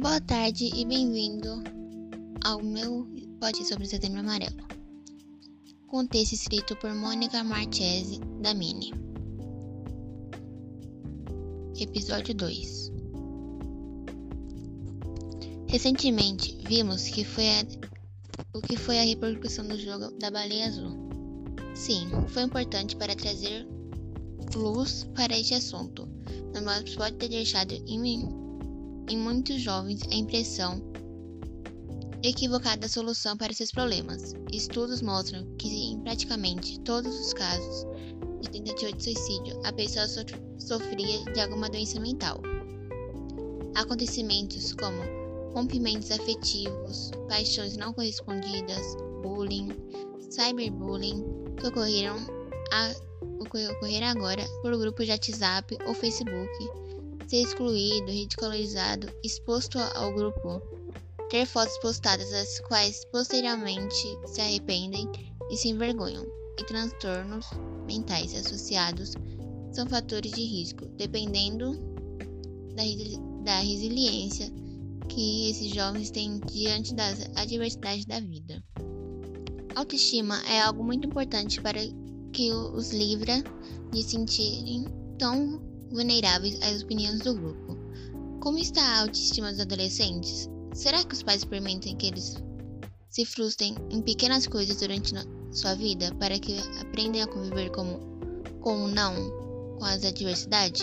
Boa tarde e bem-vindo ao meu podcast sobre o Setembro Amarelo. Com texto escrito por Mônica Marchese da Mini. Episódio 2 Recentemente vimos que foi a, o que foi a repercussão do jogo da Baleia Azul. Sim, foi importante para trazer luz para este assunto, mas pode ter deixado em mim em muitos jovens a impressão equivocada da solução para seus problemas. Estudos mostram que em praticamente todos os casos de tentativa de suicídio, a pessoa sofria de alguma doença mental. Acontecimentos como rompimentos afetivos, paixões não correspondidas, bullying, cyberbullying, que ocorreram, a, ocorreram agora por grupos de WhatsApp ou Facebook, ser excluído, ridicularizado, exposto ao grupo, ter fotos postadas as quais posteriormente se arrependem e se envergonham, e transtornos mentais associados são fatores de risco, dependendo da, da resiliência que esses jovens têm diante das adversidades da vida. Autoestima é algo muito importante para que os livra de sentirem tão vulneráveis às opiniões do grupo. Como está a autoestima dos adolescentes? Será que os pais permitem que eles se frustrem em pequenas coisas durante sua vida para que aprendam a conviver com, o não, com as adversidades?